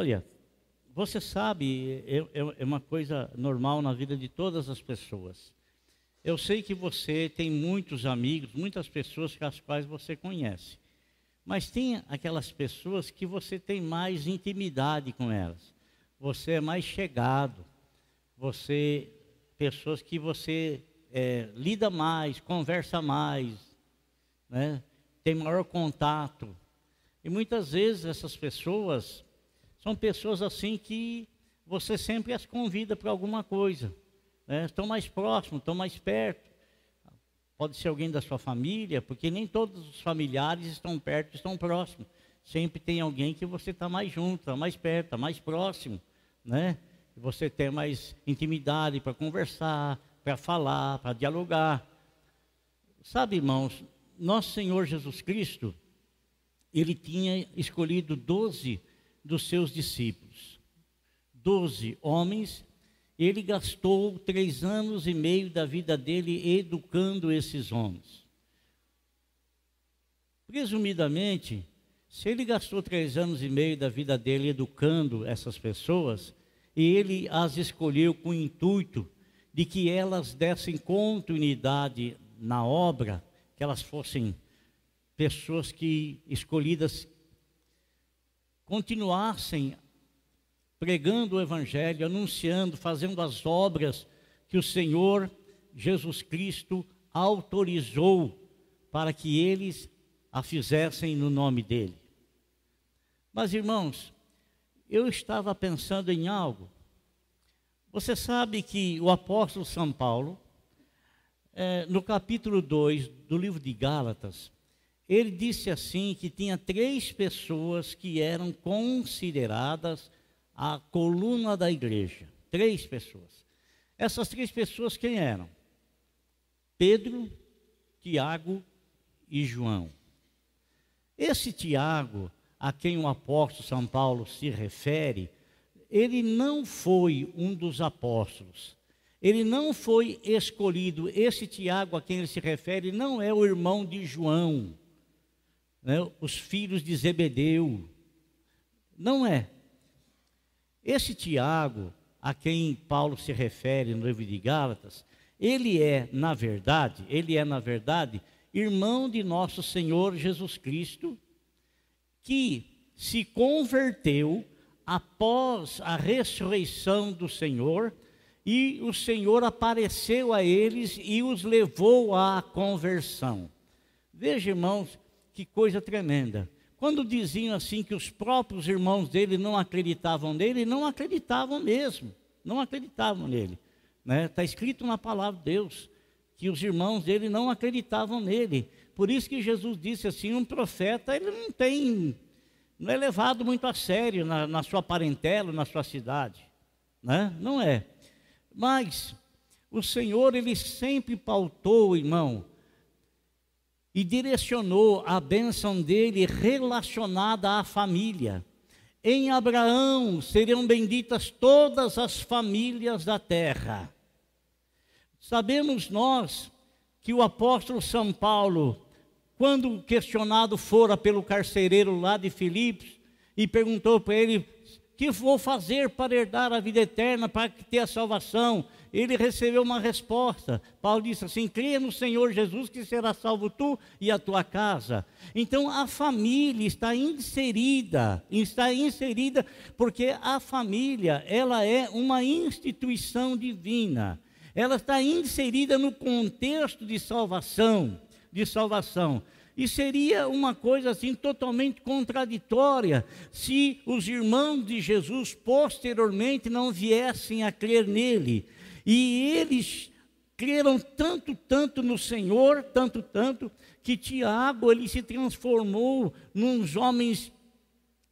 Olha, você sabe, é, é, é uma coisa normal na vida de todas as pessoas. Eu sei que você tem muitos amigos, muitas pessoas com as quais você conhece. Mas tem aquelas pessoas que você tem mais intimidade com elas. Você é mais chegado. Você, pessoas que você é, lida mais, conversa mais, né? tem maior contato. E muitas vezes essas pessoas são pessoas assim que você sempre as convida para alguma coisa. Né? Estão mais próximos, estão mais perto. Pode ser alguém da sua família, porque nem todos os familiares estão perto, estão próximos. Sempre tem alguém que você está mais junto, está mais perto, está mais próximo, né? Você tem mais intimidade para conversar, para falar, para dialogar. Sabe, irmãos, nosso Senhor Jesus Cristo, ele tinha escolhido doze dos seus discípulos. Doze homens ele gastou três anos e meio da vida dele educando esses homens. Presumidamente, se ele gastou três anos e meio da vida dele educando essas pessoas, e ele as escolheu com o intuito de que elas dessem continuidade na obra, que elas fossem pessoas que escolhidas continuassem pregando o Evangelho, anunciando, fazendo as obras que o Senhor Jesus Cristo autorizou para que eles a fizessem no nome dele. Mas, irmãos, eu estava pensando em algo. Você sabe que o apóstolo São Paulo, é, no capítulo 2 do livro de Gálatas, ele disse assim que tinha três pessoas que eram consideradas a coluna da igreja. Três pessoas. Essas três pessoas quem eram? Pedro, Tiago e João. Esse Tiago, a quem o apóstolo São Paulo se refere, ele não foi um dos apóstolos. Ele não foi escolhido. Esse Tiago a quem ele se refere não é o irmão de João, né, os filhos de Zebedeu. Não é. Esse Tiago, a quem Paulo se refere no livro de Gálatas, ele é, na verdade, ele é, na verdade, irmão de nosso Senhor Jesus Cristo, que se converteu após a ressurreição do Senhor, e o Senhor apareceu a eles e os levou à conversão. Veja, irmãos, que coisa tremenda. Quando diziam assim que os próprios irmãos dele não acreditavam nele, não acreditavam mesmo, não acreditavam nele. Está né? Tá escrito na palavra de Deus que os irmãos dele não acreditavam nele. Por isso que Jesus disse assim: um profeta ele não tem, não é levado muito a sério na, na sua parentela, na sua cidade, né? Não é. Mas o Senhor ele sempre pautou, irmão, e direcionou a bênção dele relacionada à família. Em Abraão seriam benditas todas as famílias da terra. Sabemos nós que o apóstolo São Paulo, quando questionado fora pelo carcereiro lá de Filipos, e perguntou para ele: que vou fazer para herdar a vida eterna, para ter a salvação? Ele recebeu uma resposta. Paulo disse assim: creia no Senhor Jesus que será salvo tu e a tua casa. Então a família está inserida, está inserida porque a família, ela é uma instituição divina. Ela está inserida no contexto de salvação, de salvação. E seria uma coisa assim totalmente contraditória se os irmãos de Jesus posteriormente não viessem a crer nele. E eles creram tanto, tanto no Senhor, tanto, tanto, que Tiago ele se transformou num homens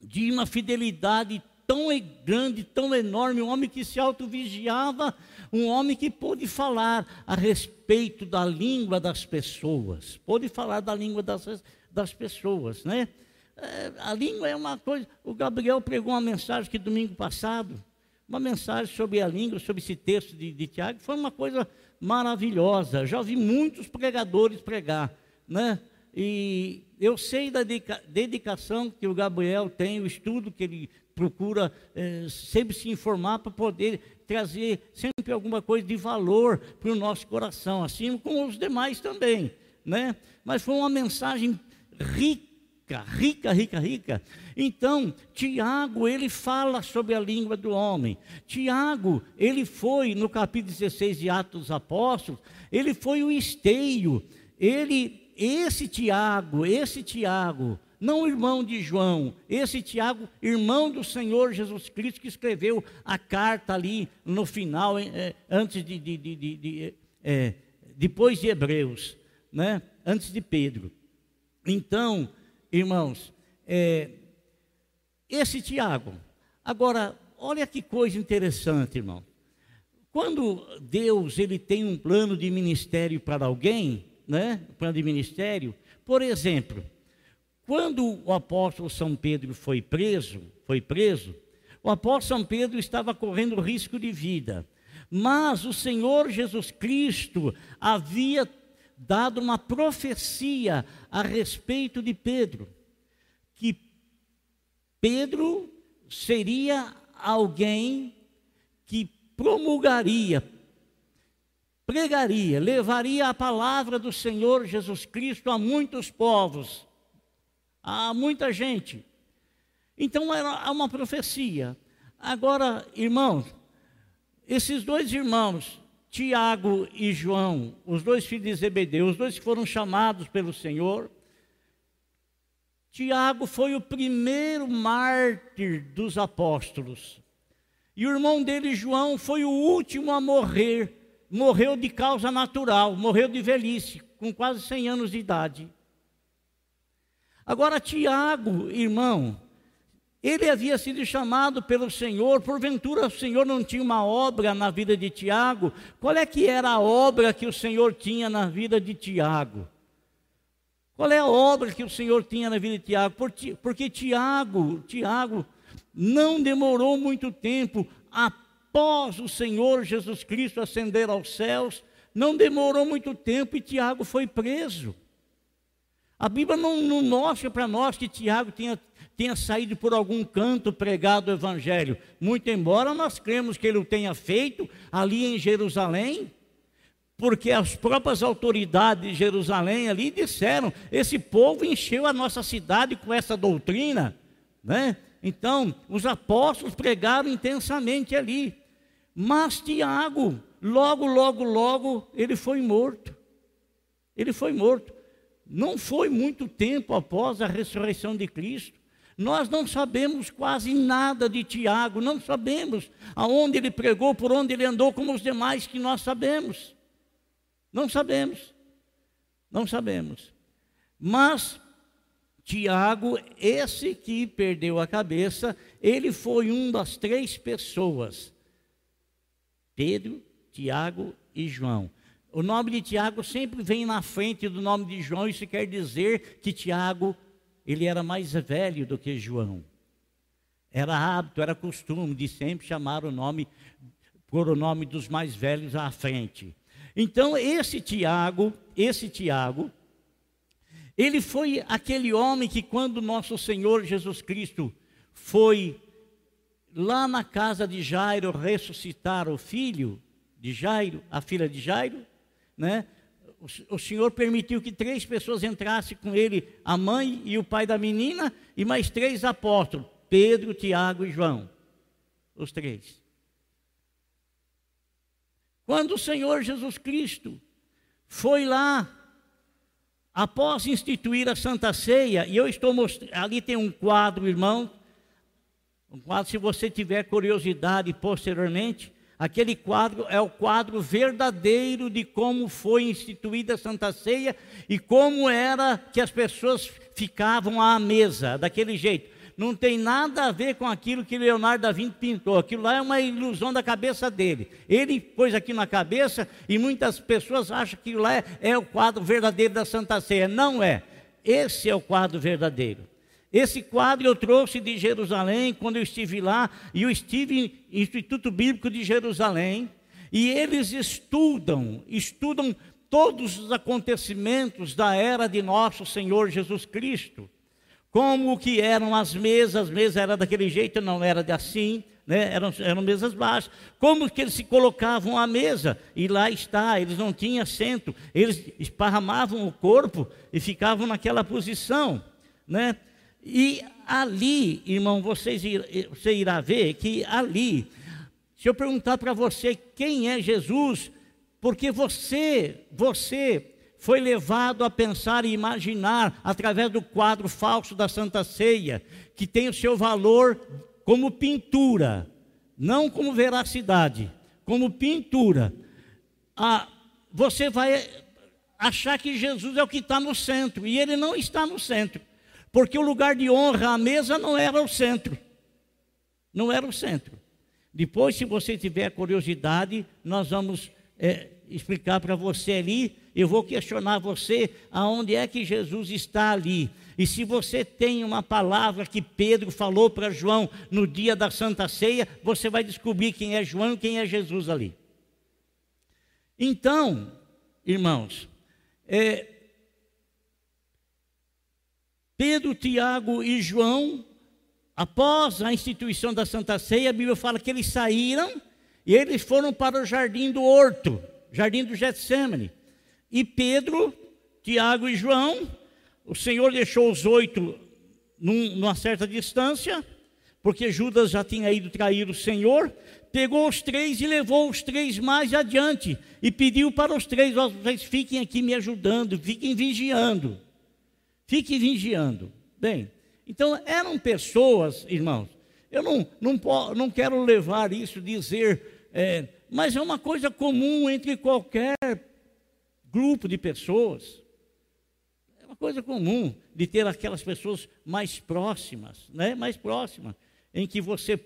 de uma fidelidade tão grande, tão enorme, um homem que se autovigiava, um homem que pôde falar a respeito da língua das pessoas, pôde falar da língua das, das pessoas, né? É, a língua é uma coisa. O Gabriel pregou uma mensagem que domingo passado, uma mensagem sobre a língua, sobre esse texto de, de Tiago, foi uma coisa maravilhosa. Já ouvi muitos pregadores pregar, né? E eu sei da dedicação que o Gabriel tem, o estudo que ele procura é, sempre se informar para poder trazer sempre alguma coisa de valor para o nosso coração, assim como os demais também, né? Mas foi uma mensagem rica, rica, rica, rica. Então, Tiago, ele fala sobre a língua do homem. Tiago, ele foi, no capítulo 16 de Atos dos Apóstolos, ele foi o esteio. Ele, esse Tiago, esse Tiago, não irmão de João, esse Tiago, irmão do Senhor Jesus Cristo, que escreveu a carta ali no final, é, antes de, de, de, de é, depois de Hebreus, né? antes de Pedro. Então, irmãos, é, esse Tiago, agora, olha que coisa interessante, irmão. Quando Deus ele tem um plano de ministério para alguém, né? plano de ministério, por exemplo, quando o apóstolo São Pedro foi preso, foi preso, o apóstolo São Pedro estava correndo risco de vida. Mas o Senhor Jesus Cristo havia dado uma profecia a respeito de Pedro, que Pedro seria alguém que promulgaria, pregaria, levaria a palavra do Senhor Jesus Cristo a muitos povos a muita gente. Então era uma profecia. Agora, irmãos, esses dois irmãos, Tiago e João, os dois filhos de Zebedeu, os dois que foram chamados pelo Senhor, Tiago foi o primeiro mártir dos apóstolos. E o irmão dele, João, foi o último a morrer. Morreu de causa natural, morreu de velhice, com quase 100 anos de idade. Agora, Tiago, irmão, ele havia sido chamado pelo Senhor, porventura o Senhor não tinha uma obra na vida de Tiago. Qual é que era a obra que o Senhor tinha na vida de Tiago? Qual é a obra que o Senhor tinha na vida de Tiago? Porque Tiago, Tiago não demorou muito tempo após o Senhor Jesus Cristo ascender aos céus, não demorou muito tempo e Tiago foi preso. A Bíblia não, não mostra para nós que Tiago tenha, tenha saído por algum canto pregado o Evangelho, muito embora nós cremos que ele o tenha feito ali em Jerusalém, porque as próprias autoridades de Jerusalém ali disseram: esse povo encheu a nossa cidade com essa doutrina, né? Então, os apóstolos pregaram intensamente ali, mas Tiago, logo, logo, logo, ele foi morto. Ele foi morto. Não foi muito tempo após a ressurreição de Cristo. Nós não sabemos quase nada de Tiago, não sabemos aonde ele pregou, por onde ele andou, como os demais que nós sabemos. Não sabemos. Não sabemos. Mas Tiago, esse que perdeu a cabeça, ele foi um das três pessoas: Pedro, Tiago e João. O nome de Tiago sempre vem na frente do nome de João, isso quer dizer que Tiago, ele era mais velho do que João. Era hábito, era costume de sempre chamar o nome, por o nome dos mais velhos à frente. Então, esse Tiago, esse Tiago, ele foi aquele homem que quando nosso Senhor Jesus Cristo foi lá na casa de Jairo ressuscitar o filho de Jairo, a filha de Jairo, né? O, Senhor permitiu que três pessoas entrassem com ele, a mãe e o pai da menina, e mais três apóstolos, Pedro, Tiago e João. Os três. Quando o Senhor Jesus Cristo foi lá, após instituir a Santa Ceia, e eu estou mostrando, ali tem um quadro, irmão, um quadro, se você tiver curiosidade posteriormente, Aquele quadro é o quadro verdadeiro de como foi instituída a Santa Ceia e como era que as pessoas ficavam à mesa, daquele jeito. Não tem nada a ver com aquilo que Leonardo da Vinci pintou. Aquilo lá é uma ilusão da cabeça dele. Ele pôs aqui na cabeça e muitas pessoas acham que lá é, é o quadro verdadeiro da Santa Ceia. Não é. Esse é o quadro verdadeiro. Esse quadro eu trouxe de Jerusalém quando eu estive lá, e eu estive no Instituto Bíblico de Jerusalém, e eles estudam, estudam todos os acontecimentos da era de nosso Senhor Jesus Cristo. como que eram as mesas, as mesas eram daquele jeito, não era de assim, né? eram, eram mesas baixas, como que eles se colocavam à mesa, e lá está, eles não tinham assento, eles esparramavam o corpo e ficavam naquela posição, né? E ali, irmão, vocês, você irá ver que ali, se eu perguntar para você quem é Jesus, porque você, você foi levado a pensar e imaginar através do quadro falso da Santa Ceia, que tem o seu valor como pintura, não como veracidade, como pintura. Ah, você vai achar que Jesus é o que está no centro, e ele não está no centro, porque o lugar de honra, a mesa, não era o centro. Não era o centro. Depois, se você tiver curiosidade, nós vamos é, explicar para você ali eu vou questionar você aonde é que Jesus está ali. E se você tem uma palavra que Pedro falou para João no dia da Santa Ceia, você vai descobrir quem é João e quem é Jesus ali. Então, irmãos, é, Pedro, Tiago e João, após a instituição da Santa Ceia, a Bíblia fala que eles saíram e eles foram para o jardim do horto, jardim do Getsemane. E Pedro, Tiago e João, o Senhor deixou os oito num, numa certa distância, porque Judas já tinha ido trair o Senhor, pegou os três e levou os três mais adiante e pediu para os três: vocês fiquem aqui me ajudando, fiquem vigiando, fiquem vigiando. Bem, então eram pessoas, irmãos, eu não, não, não quero levar isso, dizer, é, mas é uma coisa comum entre qualquer grupo de pessoas. É uma coisa comum de ter aquelas pessoas mais próximas, né? mais próximas, em que você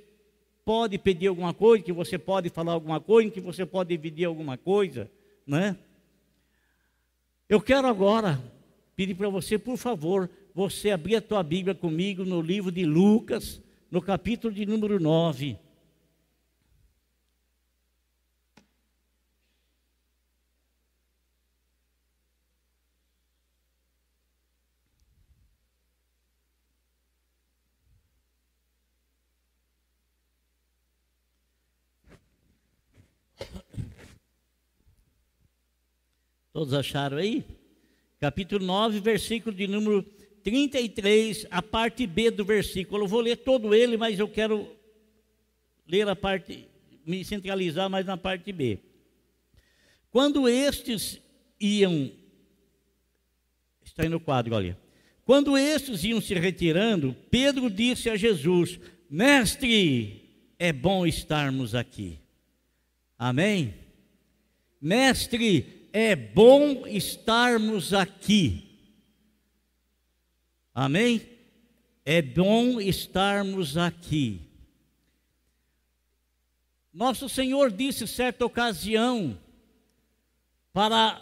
pode pedir alguma coisa, que você pode falar alguma coisa, que você pode dividir alguma coisa, né? Eu quero agora pedir para você, por favor, você abrir a tua Bíblia comigo no livro de Lucas, no capítulo de número 9. Todos acharam aí? Capítulo 9, versículo de número 33, a parte B do versículo. Eu vou ler todo ele, mas eu quero ler a parte, me centralizar mais na parte B. Quando estes iam, está aí no quadro, olha. Quando estes iam se retirando, Pedro disse a Jesus: Mestre, é bom estarmos aqui. Amém? Mestre, é bom estarmos aqui. Amém? É bom estarmos aqui. Nosso Senhor disse certa ocasião para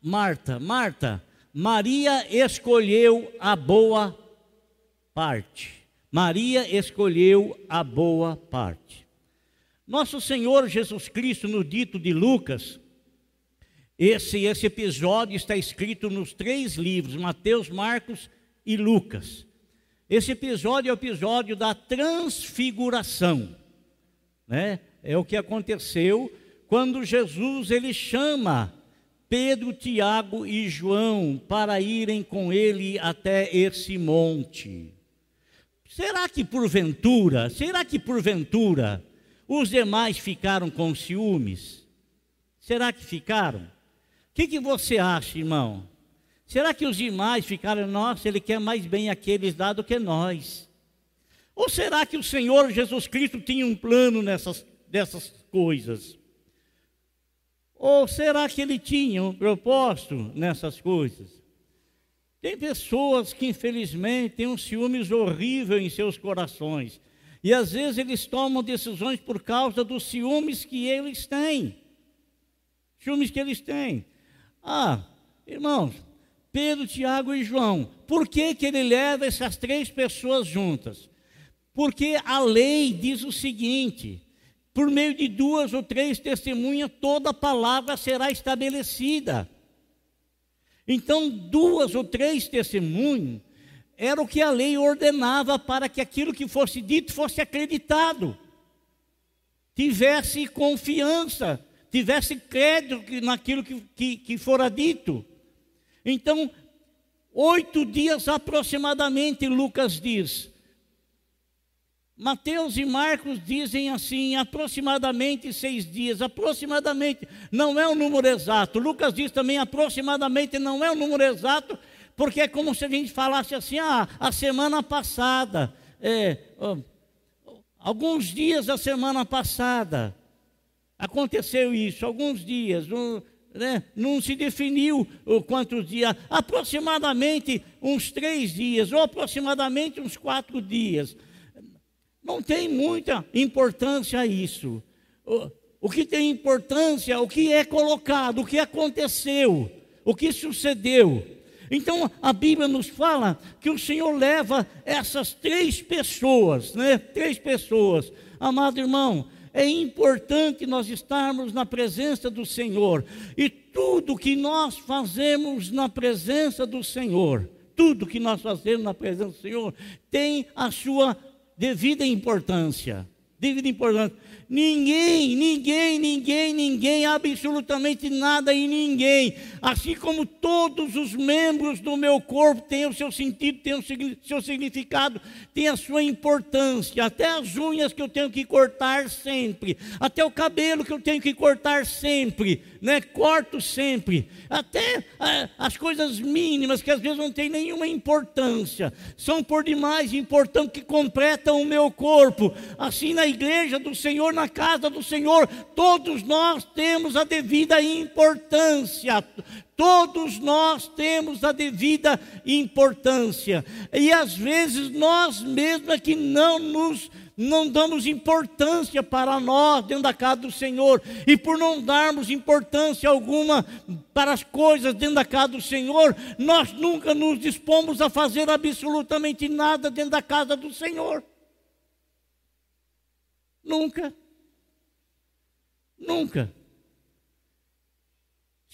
Marta: Marta, Maria escolheu a boa parte. Maria escolheu a boa parte. Nosso Senhor Jesus Cristo, no dito de Lucas, esse, esse episódio está escrito nos três livros, Mateus, Marcos e Lucas. Esse episódio é o episódio da transfiguração. Né? É o que aconteceu quando Jesus ele chama Pedro, Tiago e João para irem com ele até esse monte. Será que porventura, será que porventura os demais ficaram com ciúmes? Será que ficaram? Que, que você acha, irmão? Será que os demais ficaram, nossa, ele quer mais bem aqueles lá do que nós? Ou será que o Senhor Jesus Cristo tinha um plano nessas dessas coisas? Ou será que ele tinha um propósito nessas coisas? Tem pessoas que infelizmente têm um ciúmes horrível em seus corações. E às vezes eles tomam decisões por causa dos ciúmes que eles têm. Ciúmes que eles têm. Ah, irmãos, Pedro, Tiago e João, por que, que ele leva essas três pessoas juntas? Porque a lei diz o seguinte: por meio de duas ou três testemunhas, toda palavra será estabelecida. Então, duas ou três testemunhas era o que a lei ordenava para que aquilo que fosse dito fosse acreditado, tivesse confiança, tivesse crédito naquilo que, que, que fora dito. Então, oito dias aproximadamente, Lucas diz. Mateus e Marcos dizem assim, aproximadamente seis dias, aproximadamente, não é o um número exato. Lucas diz também aproximadamente, não é o um número exato, porque é como se a gente falasse assim, ah, a semana passada, é, alguns dias da semana passada, aconteceu isso, alguns dias, um, né, não se definiu quantos dias, aproximadamente uns três dias, ou aproximadamente uns quatro dias. Não tem muita importância isso. O, o que tem importância, o que é colocado, o que aconteceu, o que sucedeu. Então a Bíblia nos fala que o Senhor leva essas três pessoas, né? Três pessoas. Amado irmão, é importante nós estarmos na presença do Senhor. E tudo que nós fazemos na presença do Senhor, tudo que nós fazemos na presença do Senhor, tem a sua devida importância. Devida importância. Ninguém, ninguém, ninguém, ninguém, absolutamente nada e ninguém, assim como todos os membros do meu corpo têm o seu sentido, têm o seu significado, têm a sua importância, até as unhas que eu tenho que cortar sempre, até o cabelo que eu tenho que cortar sempre, né? Corto sempre, até é, as coisas mínimas que às vezes não têm nenhuma importância, são por demais importantes que completam o meu corpo. Assim na igreja do Senhor, na casa do Senhor, todos nós temos a devida importância. Todos nós temos a devida importância. E às vezes nós mesmos é que não nos não damos importância para nós dentro da casa do Senhor, e por não darmos importância alguma para as coisas dentro da casa do Senhor, nós nunca nos dispomos a fazer absolutamente nada dentro da casa do Senhor. Nunca. Nunca.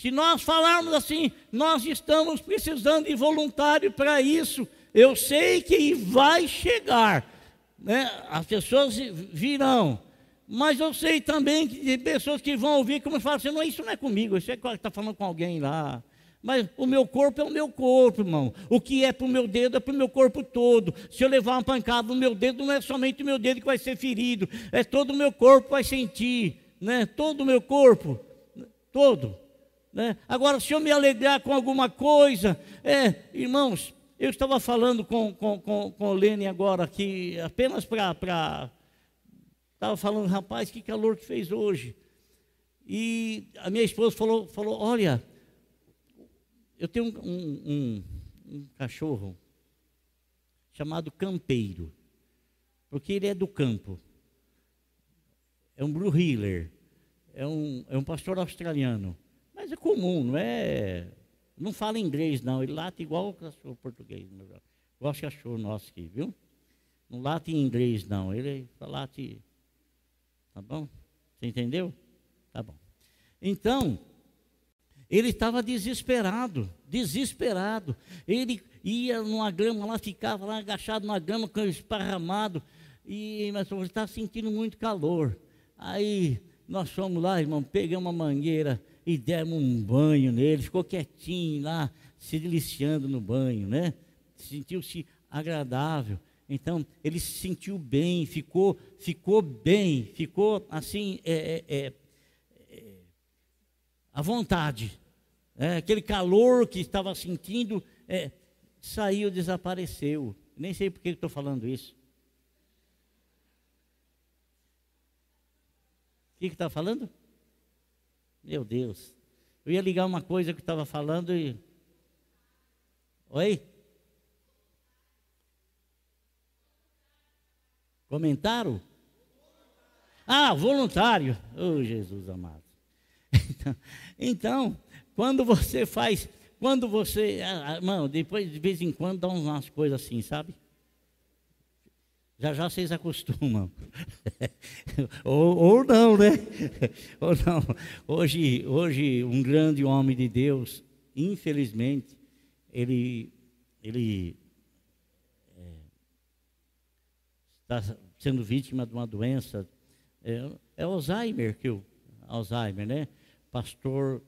Se nós falarmos assim, nós estamos precisando de voluntário para isso. Eu sei que vai chegar, né? as pessoas virão, mas eu sei também que tem pessoas que vão ouvir como falam assim: não, isso não é comigo, isso é que está falando com alguém lá. Mas o meu corpo é o meu corpo, irmão. O que é para o meu dedo é para o meu corpo todo. Se eu levar uma pancada no meu dedo, não é somente o meu dedo que vai ser ferido, é todo o meu corpo que vai sentir, né? Todo o meu corpo, todo. Né? Agora, se eu me alegrar com alguma coisa, é, irmãos, eu estava falando com, com, com, com o Lene agora aqui, apenas para. Estava falando, rapaz, que calor que fez hoje. E a minha esposa falou: falou olha, eu tenho um, um, um, um cachorro chamado Campeiro, porque ele é do campo. É um Blue Healer, é um, é um pastor australiano. Mas é comum, não é. Não fala inglês, não. Ele late igual o português. Igual o cachorro nosso aqui, viu? Não late em inglês, não. Ele late. Tá bom? Você entendeu? Tá bom. Então, ele estava desesperado, desesperado. Ele ia numa grama lá, ficava lá agachado na grama, esparramado. E, mas ele estava sentindo muito calor. Aí nós fomos lá, irmão, pegamos uma mangueira e demos um banho nele, ficou quietinho lá, se deliciando no banho, né? Sentiu-se agradável. Então, ele se sentiu bem, ficou, ficou bem, ficou assim, é, é, é, é à vontade. É, aquele calor que estava sentindo é, saiu, desapareceu. Nem sei por que estou falando isso. Que está falando? Meu Deus. Eu ia ligar uma coisa que estava falando e. Oi? Comentaram? Ah, voluntário. Oh, Jesus amado. Então, então, quando você faz, quando você, ah, ah, mano, depois de vez em quando dá umas coisas assim, sabe? Já já vocês acostumam. ou, ou não, né? ou não. Hoje, hoje, um grande homem de Deus, infelizmente, ele, ele está sendo vítima de uma doença. É, é Alzheimer, que o Alzheimer, né? Pastor,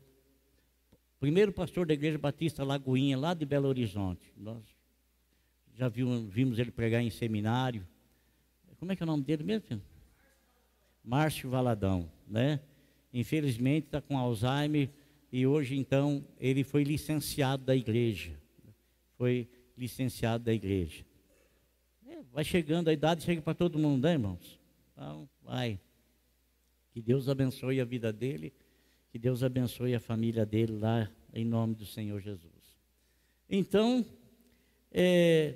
primeiro pastor da Igreja Batista Lagoinha, lá de Belo Horizonte. Nós já vimos, vimos ele pregar em seminário. Como é que é o nome dele mesmo? Filho? Márcio Valadão, né? Infelizmente está com Alzheimer e hoje então ele foi licenciado da igreja. Foi licenciado da igreja. É, vai chegando, a idade chega para todo mundo, né, irmãos? Então, vai. Que Deus abençoe a vida dele, que Deus abençoe a família dele lá, em nome do Senhor Jesus. Então, é,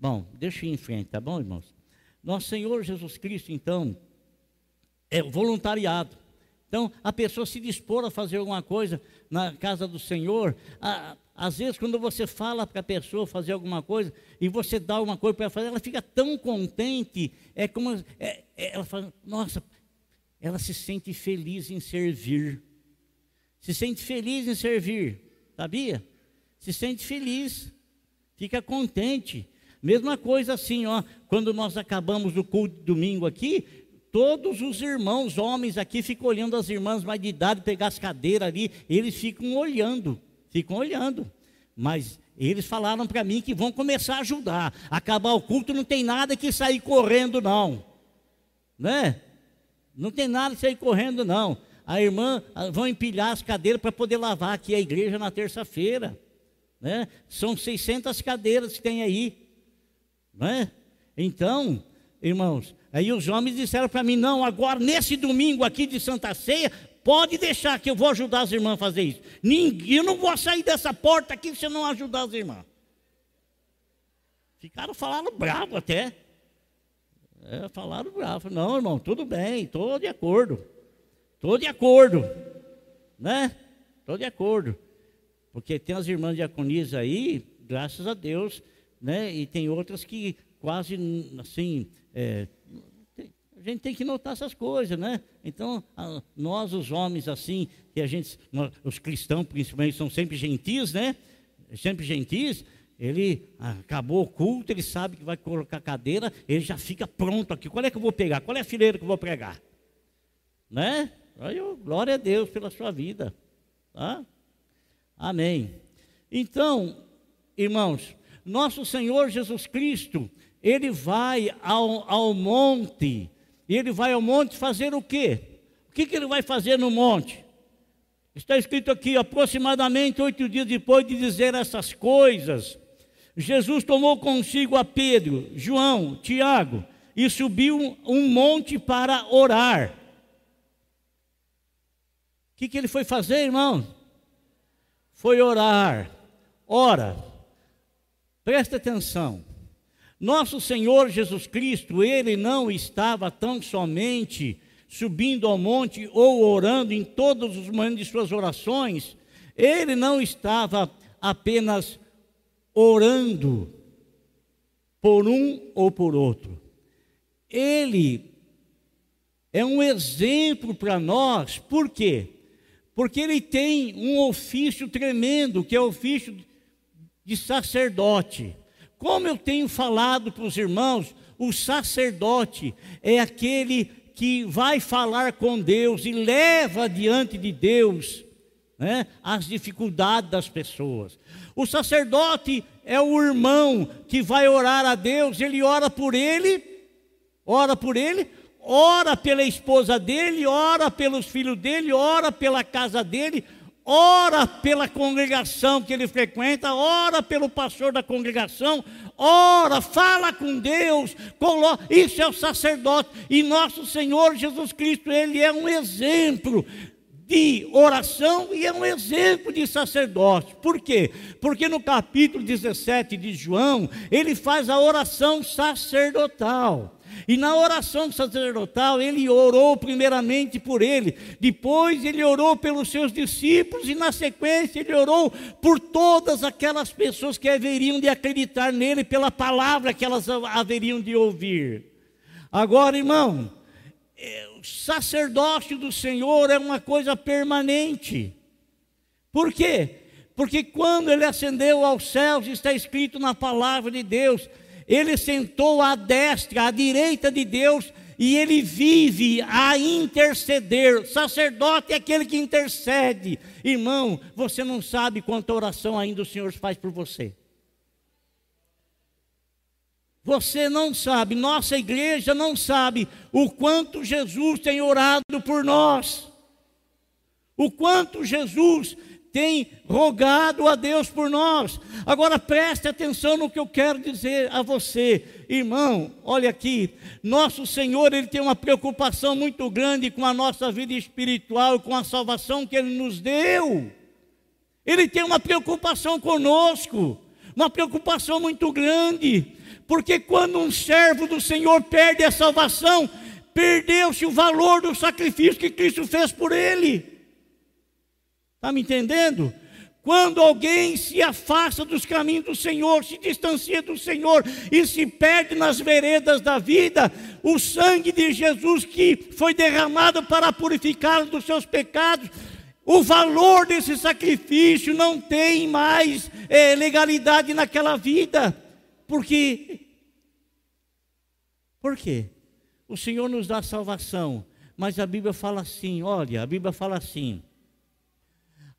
bom, deixa eu ir em frente, tá bom, irmãos? Nosso Senhor Jesus Cristo, então, é voluntariado. Então, a pessoa se dispor a fazer alguma coisa na casa do Senhor, a, às vezes, quando você fala para a pessoa fazer alguma coisa e você dá uma coisa para ela fazer, ela fica tão contente, é como é, é, ela fala, nossa, ela se sente feliz em servir. Se sente feliz em servir, sabia? Se sente feliz, fica contente. Mesma coisa assim, ó, quando nós acabamos o culto de domingo aqui, todos os irmãos, homens aqui, ficam olhando as irmãs mais de idade, pegar as cadeiras ali, eles ficam olhando ficam olhando. Mas eles falaram para mim que vão começar a ajudar. Acabar o culto não tem nada que sair correndo, não. Né? Não tem nada que sair correndo, não. A irmã vão empilhar as cadeiras para poder lavar aqui a igreja na terça-feira. Né? São 600 cadeiras que tem aí. Né? Então, irmãos, aí os homens disseram para mim: não, agora nesse domingo aqui de Santa Ceia, Pode deixar que eu vou ajudar as irmãs a fazer isso. Ninguém, eu não vou sair dessa porta aqui se eu não ajudar as irmãs. Ficaram falando bravo até. É, falaram bravo. Não, irmão, tudo bem, estou de acordo. Estou de acordo. Né? Estou de acordo. Porque tem as irmãs diaconisas aí, graças a Deus, né? E tem outras que quase assim. É, a gente tem que notar essas coisas, né? Então, nós, os homens, assim, que a gente, nós, os cristãos principalmente, são sempre gentis, né? Sempre gentis. Ele acabou o culto, ele sabe que vai colocar cadeira, ele já fica pronto aqui. Qual é que eu vou pegar? Qual é a fileira que eu vou pregar? Né? glória a Deus pela sua vida. Tá? Amém. Então, irmãos, nosso Senhor Jesus Cristo, ele vai ao, ao monte ele vai ao monte fazer o quê? O que, que ele vai fazer no monte? Está escrito aqui, aproximadamente oito dias depois de dizer essas coisas, Jesus tomou consigo a Pedro, João, Tiago e subiu um monte para orar. O que, que ele foi fazer, irmão? Foi orar. Ora, presta atenção. Nosso Senhor Jesus Cristo, ele não estava tão somente subindo ao monte ou orando em todos os momentos de suas orações, ele não estava apenas orando por um ou por outro. Ele é um exemplo para nós, por quê? Porque ele tem um ofício tremendo, que é o ofício de sacerdote. Como eu tenho falado para os irmãos, o sacerdote é aquele que vai falar com Deus e leva diante de Deus né, as dificuldades das pessoas. O sacerdote é o irmão que vai orar a Deus, ele ora por ele, ora por ele, ora pela esposa dele, ora pelos filhos dele, ora pela casa dele, ora pela congregação que ele frequenta, ora pelo pastor da congregação, ora, fala com Deus, coloca, isso é o sacerdote, e nosso Senhor Jesus Cristo, ele é um exemplo de oração e é um exemplo de sacerdote. Por quê? Porque no capítulo 17 de João, ele faz a oração sacerdotal. E na oração sacerdotal, ele orou primeiramente por ele, depois ele orou pelos seus discípulos, e na sequência ele orou por todas aquelas pessoas que haveriam de acreditar nele pela palavra que elas haveriam de ouvir. Agora, irmão, é, o sacerdócio do Senhor é uma coisa permanente. Por quê? Porque quando ele ascendeu aos céus, está escrito na palavra de Deus, ele sentou à destra, à direita de Deus, e ele vive a interceder. Sacerdote é aquele que intercede. Irmão, você não sabe quanta oração ainda o Senhor faz por você. Você não sabe, nossa igreja não sabe o quanto Jesus tem orado por nós. O quanto Jesus tem rogado a Deus por nós. Agora preste atenção no que eu quero dizer a você, irmão. Olha aqui, nosso Senhor, ele tem uma preocupação muito grande com a nossa vida espiritual, com a salvação que ele nos deu. Ele tem uma preocupação conosco, uma preocupação muito grande. Porque quando um servo do Senhor perde a salvação, perdeu-se o valor do sacrifício que Cristo fez por ele. Está me entendendo? Quando alguém se afasta dos caminhos do Senhor, se distancia do Senhor e se perde nas veredas da vida, o sangue de Jesus que foi derramado para purificá-lo dos seus pecados, o valor desse sacrifício não tem mais é, legalidade naquela vida. Porque por quê? O Senhor nos dá salvação, mas a Bíblia fala assim, olha, a Bíblia fala assim: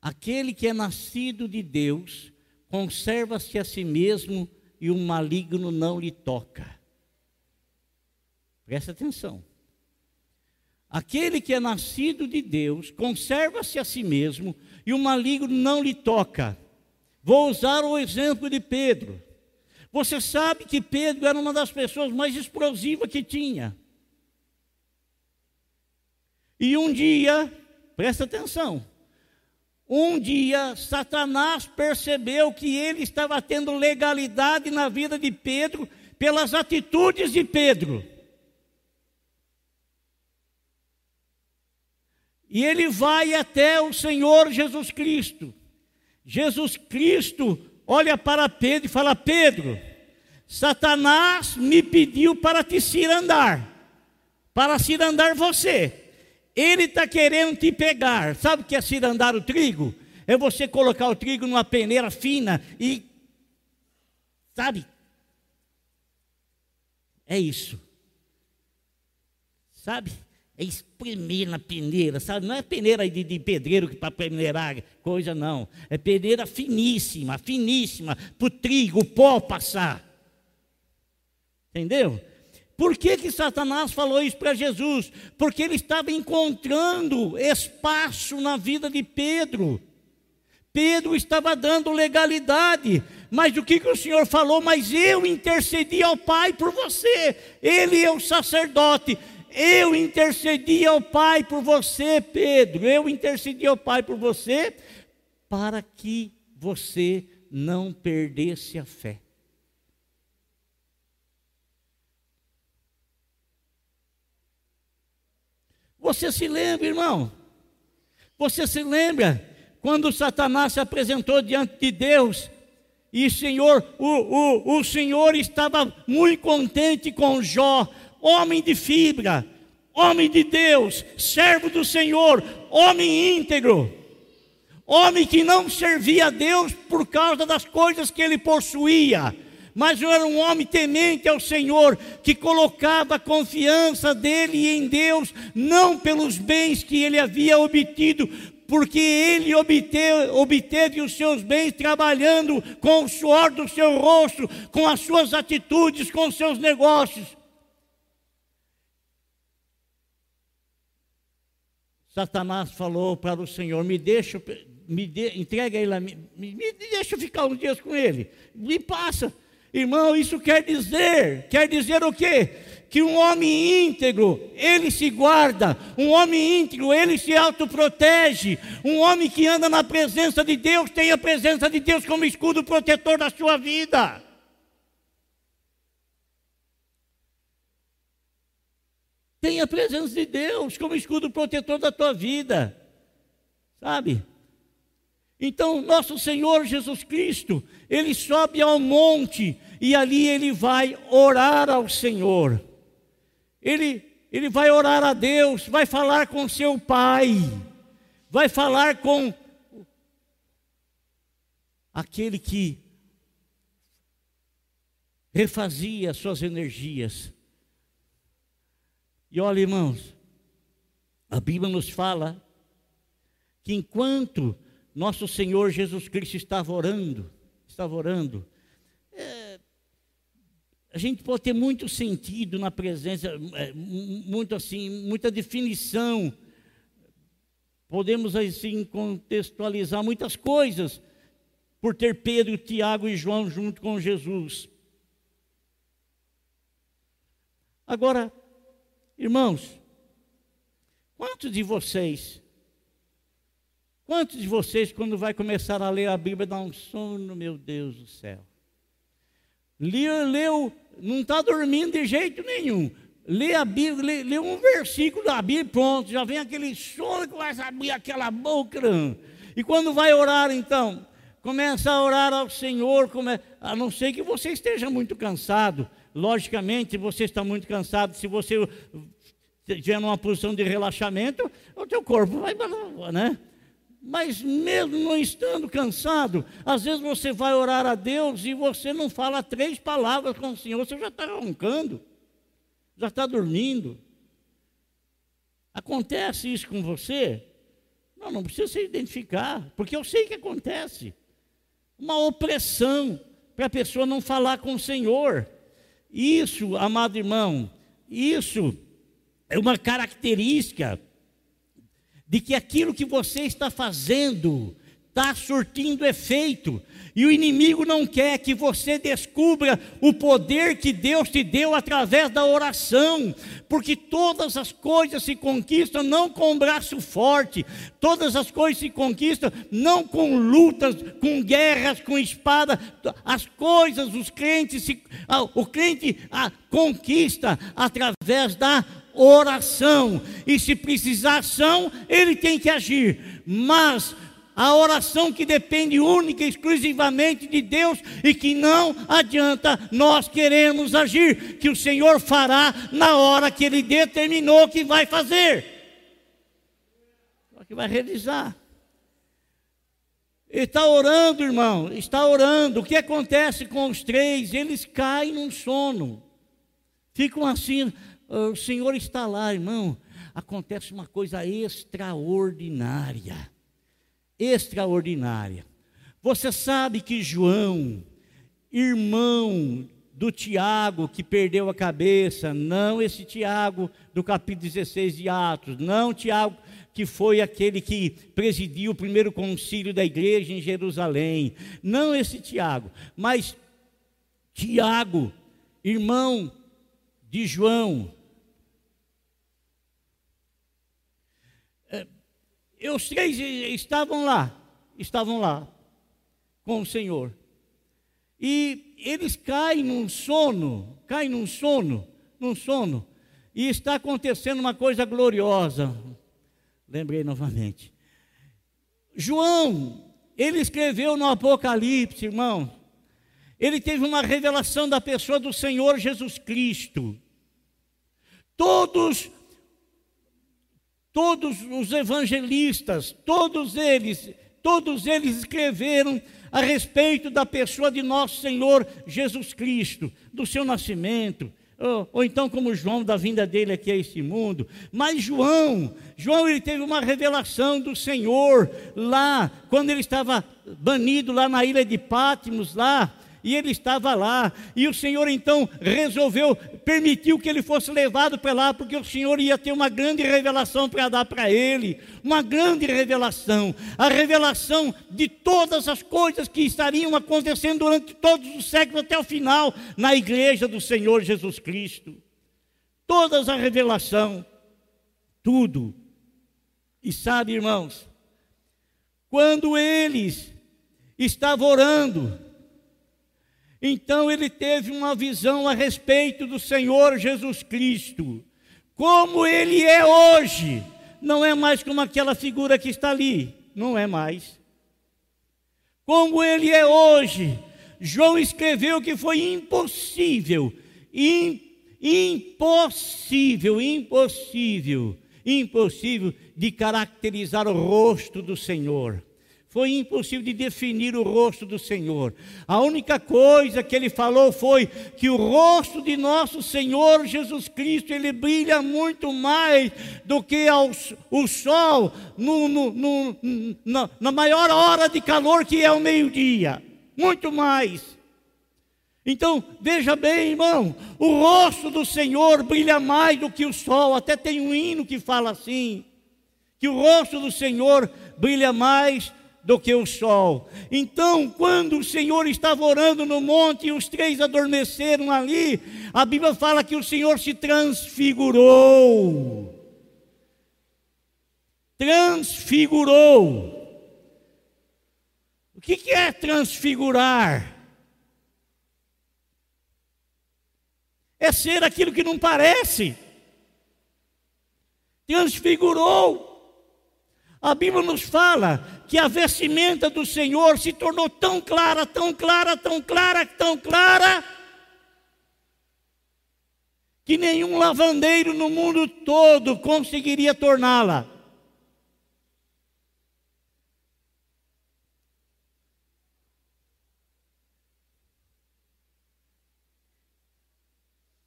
Aquele que é nascido de Deus conserva-se a si mesmo e o maligno não lhe toca. Presta atenção. Aquele que é nascido de Deus conserva-se a si mesmo e o maligno não lhe toca. Vou usar o exemplo de Pedro. Você sabe que Pedro era uma das pessoas mais explosivas que tinha. E um dia, presta atenção, um dia Satanás percebeu que ele estava tendo legalidade na vida de Pedro pelas atitudes de Pedro. E ele vai até o Senhor Jesus Cristo. Jesus Cristo olha para Pedro e fala: Pedro, Satanás me pediu para te cirandar, para cirandar você. Ele está querendo te pegar. Sabe o que é cirandar o trigo? É você colocar o trigo numa peneira fina e. Sabe? É isso. Sabe? É espremer na peneira, sabe? Não é peneira de, de pedreiro para peneirar coisa, não. É peneira finíssima, finíssima, para o trigo, o pó passar. Entendeu? Por que, que Satanás falou isso para Jesus? Porque ele estava encontrando espaço na vida de Pedro. Pedro estava dando legalidade, mas o que, que o Senhor falou? Mas eu intercedi ao Pai por você, ele é o sacerdote. Eu intercedi ao Pai por você, Pedro. Eu intercedi ao Pai por você, para que você não perdesse a fé. Você se lembra, irmão? Você se lembra quando Satanás se apresentou diante de Deus e Senhor, o, o, o Senhor estava muito contente com Jó, homem de fibra, homem de Deus, servo do Senhor, homem íntegro, homem que não servia a Deus por causa das coisas que ele possuía, mas era um homem temente ao Senhor, que colocava a confiança dele em Deus, não pelos bens que ele havia obtido, porque ele obteve, obteve, os seus bens trabalhando com o suor do seu rosto, com as suas atitudes, com os seus negócios. Satanás falou para o Senhor: Me deixa, me de, entrega ele, me, me deixa ficar uns dias com ele, me passa. Irmão, isso quer dizer, quer dizer o quê? Que um homem íntegro, ele se guarda, um homem íntegro, ele se autoprotege, um homem que anda na presença de Deus, tem a presença de Deus como escudo protetor da sua vida. Tem a presença de Deus como escudo protetor da tua vida, sabe? Então, nosso Senhor Jesus Cristo, ele sobe ao monte e ali ele vai orar ao Senhor. Ele, ele vai orar a Deus, vai falar com seu Pai, vai falar com aquele que refazia suas energias. E olha, irmãos, a Bíblia nos fala que enquanto nosso Senhor Jesus Cristo estava orando, estava orando, a gente pode ter muito sentido na presença, é, muito assim, muita definição. Podemos assim contextualizar muitas coisas por ter Pedro, Tiago e João junto com Jesus. Agora, irmãos, quantos de vocês, quantos de vocês, quando vai começar a ler a Bíblia, dá um sono, meu Deus do céu? Leu, leu não está dormindo de jeito nenhum. Lê a Bíblia, lê, lê, um versículo da Bíblia, pronto, já vem aquele sono que vai abrir aquela boca. E quando vai orar, então, começa a orar ao Senhor, come, a não ser que você esteja muito cansado. Logicamente, você está muito cansado. Se você estiver numa posição de relaxamento, o teu corpo vai, né? Mas mesmo não estando cansado, às vezes você vai orar a Deus e você não fala três palavras com o Senhor, você já está roncando, já está dormindo. Acontece isso com você? Não, não precisa se identificar, porque eu sei que acontece. Uma opressão para a pessoa não falar com o Senhor. Isso, amado irmão, isso é uma característica de que aquilo que você está fazendo está surtindo efeito, e o inimigo não quer que você descubra o poder que Deus te deu através da oração, porque todas as coisas se conquistam não com braço forte, todas as coisas se conquistam não com lutas, com guerras, com espada, as coisas, os crentes, se, o crente a, conquista através da oração. E se precisar ação, ele tem que agir. Mas a oração que depende única e exclusivamente de Deus e que não adianta nós queremos agir, que o Senhor fará na hora que Ele determinou que vai fazer, que vai realizar. Está orando, irmão, está orando. O que acontece com os três? Eles caem num sono, ficam assim, o Senhor está lá, irmão. Acontece uma coisa extraordinária. Extraordinária. Você sabe que João, irmão do Tiago que perdeu a cabeça, não esse Tiago do capítulo 16 de Atos, não Tiago que foi aquele que presidiu o primeiro concílio da igreja em Jerusalém, não esse Tiago, mas Tiago, irmão de João. É, os três estavam lá, estavam lá com o Senhor. E eles caem num sono, caem num sono, num sono, e está acontecendo uma coisa gloriosa. Lembrei novamente. João, ele escreveu no Apocalipse, irmão. Ele teve uma revelação da pessoa do Senhor Jesus Cristo. Todos todos os evangelistas, todos eles, todos eles escreveram a respeito da pessoa de nosso Senhor Jesus Cristo, do seu nascimento, ou, ou, então como João da vinda dele aqui a este mundo. Mas João, João ele teve uma revelação do Senhor lá, quando ele estava banido lá na ilha de Pátimos, lá, e ele estava lá, e o Senhor então resolveu, permitiu que ele fosse levado para lá, porque o Senhor ia ter uma grande revelação para dar para ele, uma grande revelação, a revelação de todas as coisas que estariam acontecendo durante todos os séculos até o final na igreja do Senhor Jesus Cristo. Todas a revelação, tudo. E sabe, irmãos, quando eles estavam orando, então ele teve uma visão a respeito do Senhor Jesus Cristo. Como ele é hoje, não é mais como aquela figura que está ali, não é mais. Como ele é hoje, João escreveu que foi impossível, impossível, impossível, impossível de caracterizar o rosto do Senhor foi impossível de definir o rosto do Senhor. A única coisa que ele falou foi que o rosto de nosso Senhor Jesus Cristo ele brilha muito mais do que o sol no, no, no, na, na maior hora de calor que é o meio-dia. Muito mais. Então, veja bem, irmão, o rosto do Senhor brilha mais do que o sol. Até tem um hino que fala assim: que o rosto do Senhor brilha mais do que o sol. Então, quando o Senhor estava orando no monte e os três adormeceram ali, a Bíblia fala que o Senhor se transfigurou. Transfigurou. O que é transfigurar? É ser aquilo que não parece. Transfigurou. A Bíblia nos fala que a vestimenta do Senhor se tornou tão clara, tão clara, tão clara, tão clara, que nenhum lavandeiro no mundo todo conseguiria torná-la.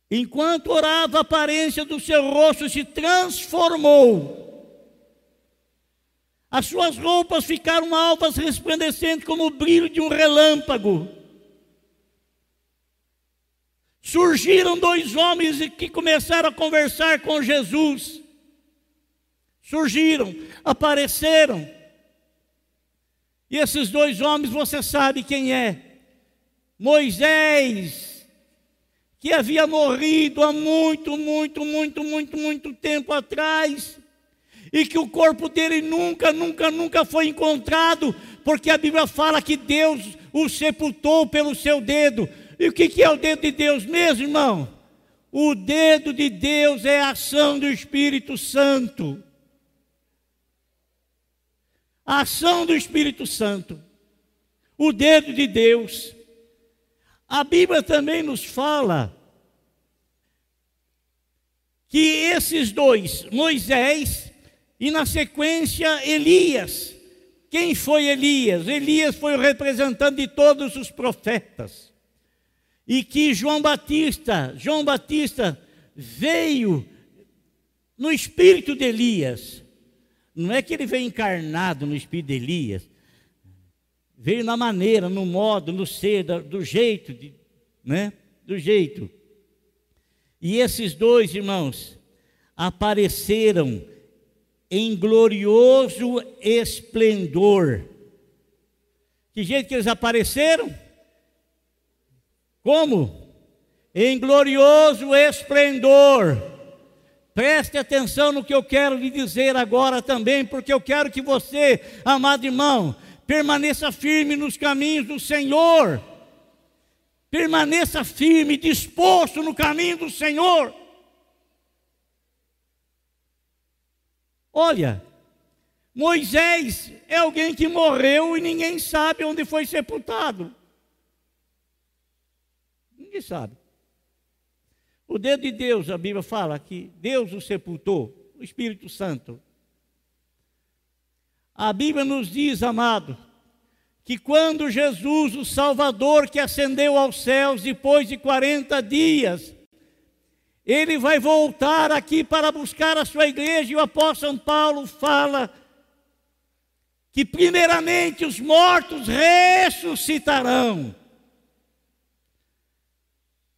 Enquanto orava, a aparência do seu rosto se transformou as suas roupas ficaram alvas, resplandecentes como o brilho de um relâmpago. Surgiram dois homens que começaram a conversar com Jesus. Surgiram, apareceram. E esses dois homens, você sabe quem é? Moisés, que havia morrido há muito, muito, muito, muito, muito tempo atrás e que o corpo dele nunca, nunca, nunca foi encontrado, porque a Bíblia fala que Deus o sepultou pelo seu dedo. E o que é o dedo de Deus mesmo, irmão? O dedo de Deus é a ação do Espírito Santo. A ação do Espírito Santo. O dedo de Deus. A Bíblia também nos fala que esses dois, Moisés e na sequência, Elias. Quem foi Elias? Elias foi o representante de todos os profetas. E que João Batista, João Batista veio no espírito de Elias. Não é que ele veio encarnado no espírito de Elias. Veio na maneira, no modo, no ser, do jeito, de, né? Do jeito. E esses dois irmãos apareceram em glorioso esplendor. Que jeito que eles apareceram? Como? Em glorioso esplendor. Preste atenção no que eu quero lhe dizer agora também, porque eu quero que você, amado irmão, permaneça firme nos caminhos do Senhor. Permaneça firme, disposto no caminho do Senhor. Olha, Moisés é alguém que morreu e ninguém sabe onde foi sepultado. Ninguém sabe. O dedo de Deus, a Bíblia fala que Deus o sepultou, o Espírito Santo. A Bíblia nos diz, amado, que quando Jesus, o Salvador, que ascendeu aos céus depois de 40 dias, ele vai voltar aqui para buscar a sua igreja, e o apóstolo São Paulo fala que, primeiramente, os mortos ressuscitarão.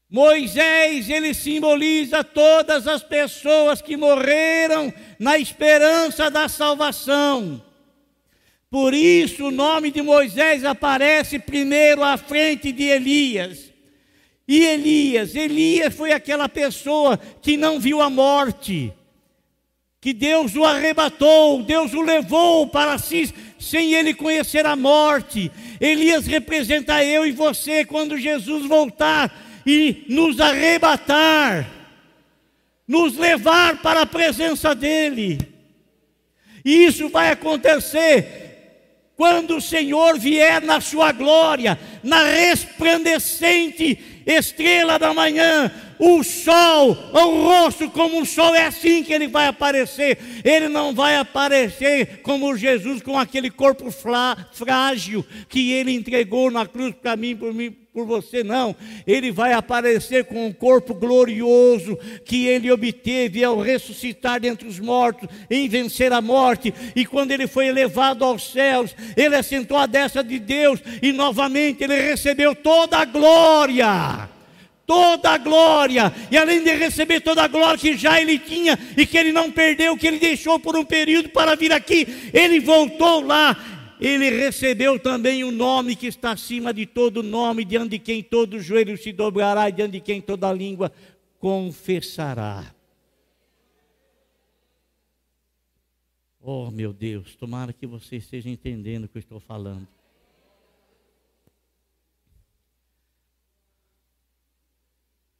Moisés, ele simboliza todas as pessoas que morreram na esperança da salvação. Por isso, o nome de Moisés aparece primeiro à frente de Elias. E Elias, Elias foi aquela pessoa que não viu a morte, que Deus o arrebatou, Deus o levou para si sem ele conhecer a morte. Elias representa eu e você quando Jesus voltar e nos arrebatar, nos levar para a presença dEle. E isso vai acontecer quando o Senhor vier na sua glória, na resplandecente estrela da manhã, o sol, o rosto como o sol, é assim que ele vai aparecer. Ele não vai aparecer como Jesus, com aquele corpo frágil que ele entregou na cruz para mim, por mim, por você, não. Ele vai aparecer com um corpo glorioso que ele obteve ao ressuscitar dentre os mortos, em vencer a morte. E quando ele foi elevado aos céus, ele assentou à destra de Deus e novamente ele recebeu toda a glória toda a glória, e além de receber toda a glória que já ele tinha e que ele não perdeu, que ele deixou por um período para vir aqui, ele voltou lá ele recebeu também o nome que está acima de todo nome, diante de quem todo joelho se dobrará e diante de quem toda língua confessará. Oh, meu Deus, tomara que você esteja entendendo o que eu estou falando.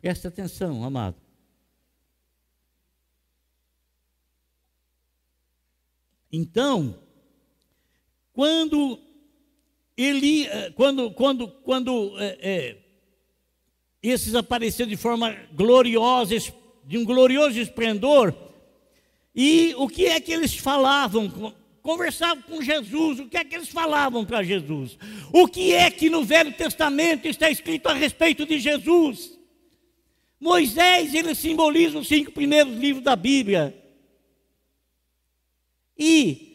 Preste atenção, amado. Então, quando ele, eh, quando, quando, quando é, é, esses apareceram de forma gloriosa, de um glorioso esplendor, e o que é que eles falavam? Conversavam com Jesus, o que é que eles falavam para Jesus? O que é que no Velho Testamento está escrito a respeito de Jesus? Moisés, ele simboliza os cinco primeiros livros da Bíblia. E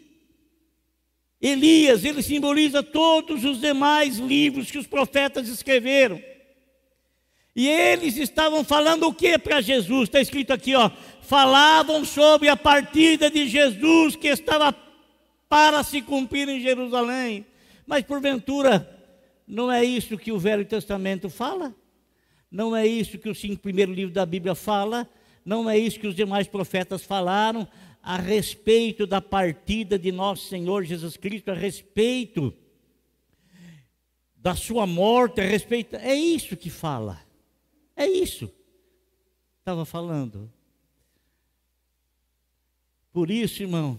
Elias, ele simboliza todos os demais livros que os profetas escreveram. E eles estavam falando o que para Jesus? Está escrito aqui, ó. Falavam sobre a partida de Jesus que estava para se cumprir em Jerusalém. Mas porventura, não é isso que o Velho Testamento fala? Não é isso que os cinco primeiros livros da Bíblia fala? Não é isso que os demais profetas falaram? A respeito da partida de nosso Senhor Jesus Cristo, a respeito da sua morte, a respeito. É isso que fala. É isso. Estava falando. Por isso, irmão,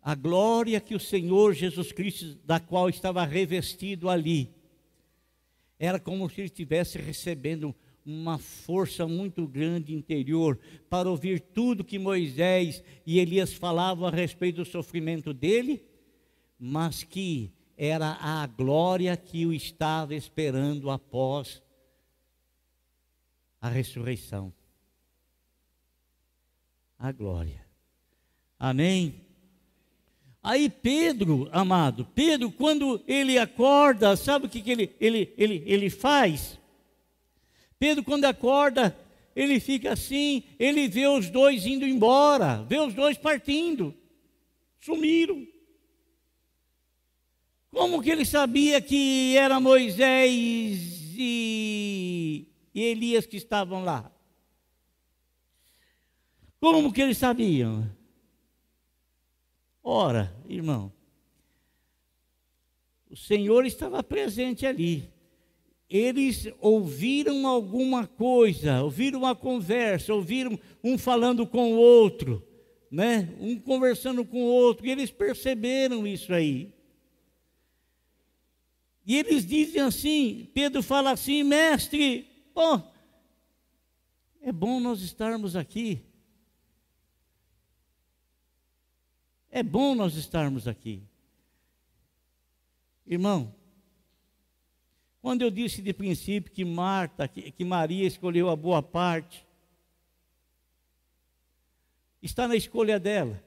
a glória que o Senhor Jesus Cristo, da qual estava revestido ali, era como se ele estivesse recebendo uma força muito grande interior para ouvir tudo que Moisés e Elias falavam a respeito do sofrimento dele, mas que era a glória que o estava esperando após a ressurreição. A glória. Amém? Aí Pedro, amado, Pedro, quando ele acorda, sabe o que, que ele, ele, ele, ele faz? Pedro, quando acorda, ele fica assim, ele vê os dois indo embora, vê os dois partindo, sumiram. Como que ele sabia que era Moisés e, Elias que estavam lá? Como que eles sabiam? Ora, irmão, o Senhor estava presente ali eles ouviram alguma coisa, ouviram uma conversa, ouviram um falando com o outro, né? Um conversando com o outro, e eles perceberam isso aí. E eles dizem assim, Pedro fala assim, mestre, oh, é bom nós estarmos aqui. É bom nós estarmos aqui. Irmão, quando eu disse de princípio que Marta, que, que Maria escolheu a boa parte, está na escolha dela.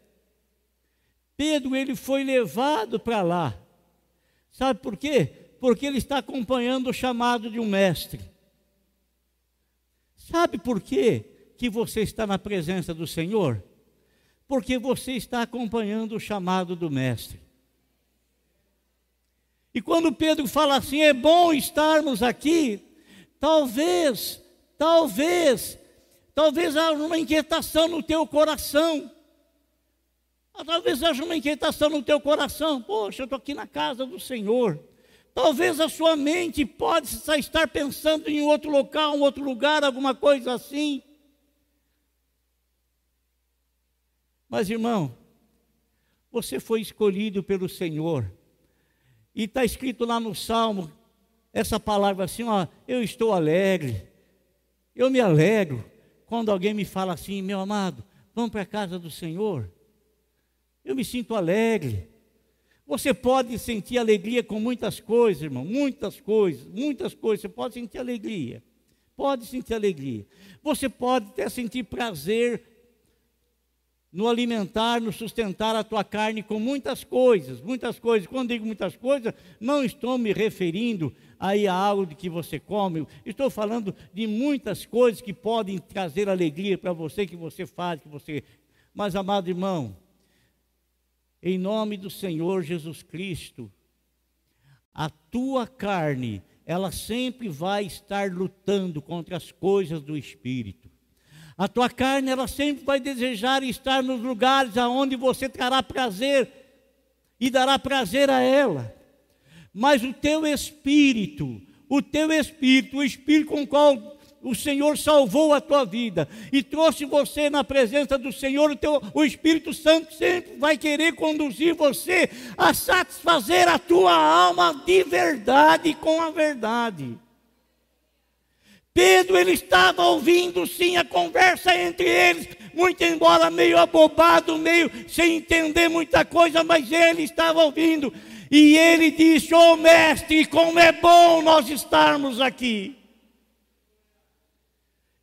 Pedro, ele foi levado para lá. Sabe por quê? Porque ele está acompanhando o chamado de um mestre. Sabe por quê que você está na presença do Senhor? Porque você está acompanhando o chamado do mestre. E quando Pedro fala assim, é bom estarmos aqui, talvez, talvez, talvez haja uma inquietação no teu coração. Talvez haja uma inquietação no teu coração. Poxa, eu estou aqui na casa do Senhor. Talvez a sua mente possa estar pensando em outro local, um outro lugar, alguma coisa assim. Mas, irmão, você foi escolhido pelo Senhor e está escrito lá no Salmo, essa palavra assim, ó, eu estou alegre, eu me alegro quando alguém me fala assim, meu amado, vamos para a casa do Senhor. Eu me sinto alegre. Você pode sentir alegria com muitas coisas, irmão, muitas coisas, muitas coisas. Você pode sentir alegria. Pode sentir alegria. Você pode até sentir prazer no alimentar, no sustentar a tua carne com muitas coisas, muitas coisas. Quando digo muitas coisas, não estou me referindo aí a algo de que você come, estou falando de muitas coisas que podem trazer alegria para você, que você faz, que você. Mas, amado irmão, em nome do Senhor Jesus Cristo, a tua carne, ela sempre vai estar lutando contra as coisas do Espírito. A tua carne, ela sempre vai desejar estar nos lugares aonde você terá prazer e dará prazer a ela. Mas o teu espírito, o teu espírito, o espírito com o qual o Senhor salvou a tua vida e trouxe você na presença do Senhor, o, teu, o Espírito Santo sempre vai querer conduzir você a satisfazer a tua alma de verdade com a verdade. Pedro ele estava ouvindo sim a conversa entre eles, muito embora meio abobado, meio sem entender muita coisa, mas ele estava ouvindo. E ele disse: "Ô oh, mestre, como é bom nós estarmos aqui".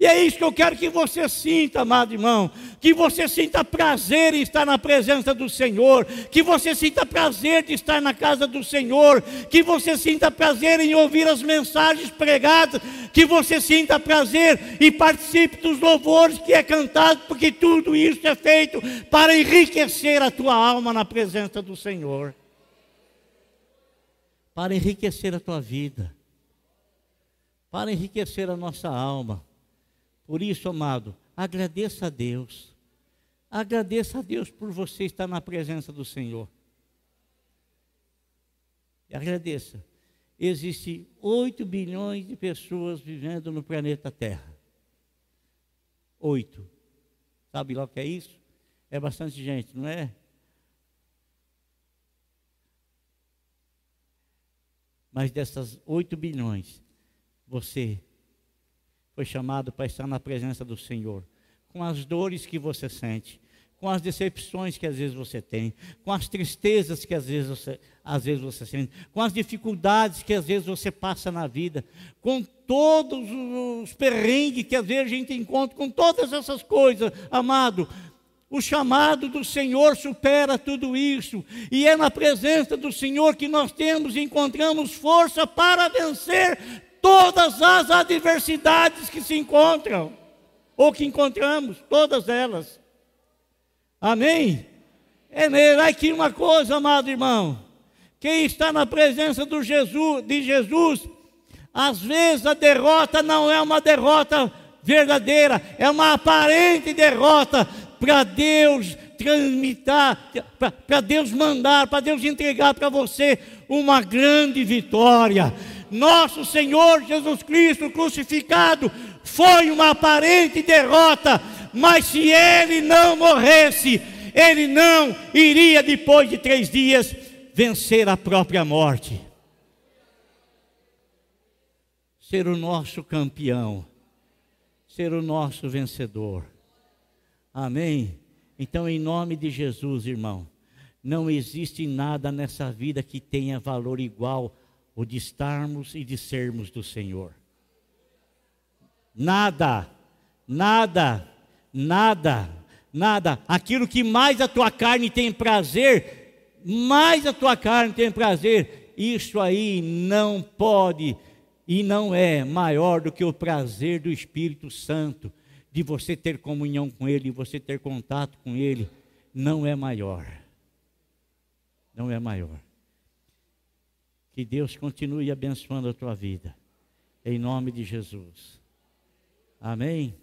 E é isso que eu quero que você sinta, amado irmão. Que você sinta prazer em estar na presença do Senhor. Que você sinta prazer de estar na casa do Senhor. Que você sinta prazer em ouvir as mensagens pregadas. Que você sinta prazer e participe dos louvores que é cantado, porque tudo isso é feito para enriquecer a tua alma na presença do Senhor. Para enriquecer a tua vida. Para enriquecer a nossa alma por isso, amado, agradeça a Deus. Agradeça a Deus por você estar na presença do Senhor. E agradeça. Existem 8 bilhões de pessoas vivendo no planeta Terra. 8. Sabe lá o que é isso? É bastante gente, não é? Mas dessas 8 bilhões, você foi chamado para estar na presença do Senhor, com as dores que você sente, com as decepções que às vezes você tem, com as tristezas que às vezes você, às vezes você sente, com as dificuldades que às vezes você passa na vida, com todos os perrengues que às vezes a gente encontra, com todas essas coisas, amado. O chamado do Senhor supera tudo isso, e é na presença do Senhor que nós temos e encontramos força para vencer todas as adversidades que se encontram, ou que encontramos, todas elas. Amém? É mesmo, aqui uma coisa, amado irmão. Quem está na presença do Jesus, de Jesus, às vezes a derrota não é uma derrota verdadeira, é uma aparente derrota para Deus transmitar, para Deus mandar, para Deus entregar para você uma grande vitória nosso Senhor Jesus Cristo crucificado foi uma aparente derrota, mas se ele não morresse, ele não iria, depois de três dias, vencer a própria morte. Ser o nosso campeão, ser o nosso vencedor. Amém? Então, em nome de Jesus, irmão, não existe nada nessa vida que tenha valor igual o de estarmos e de sermos do Senhor. Nada, nada, nada, nada. Aquilo que mais a tua carne tem prazer, mais a tua carne tem prazer, isso aí não pode e não é maior do que o prazer do Espírito Santo, de você ter comunhão com Ele, de você ter contato com Ele, não é maior. Não é maior. Que Deus continue abençoando a tua vida. Em nome de Jesus. Amém.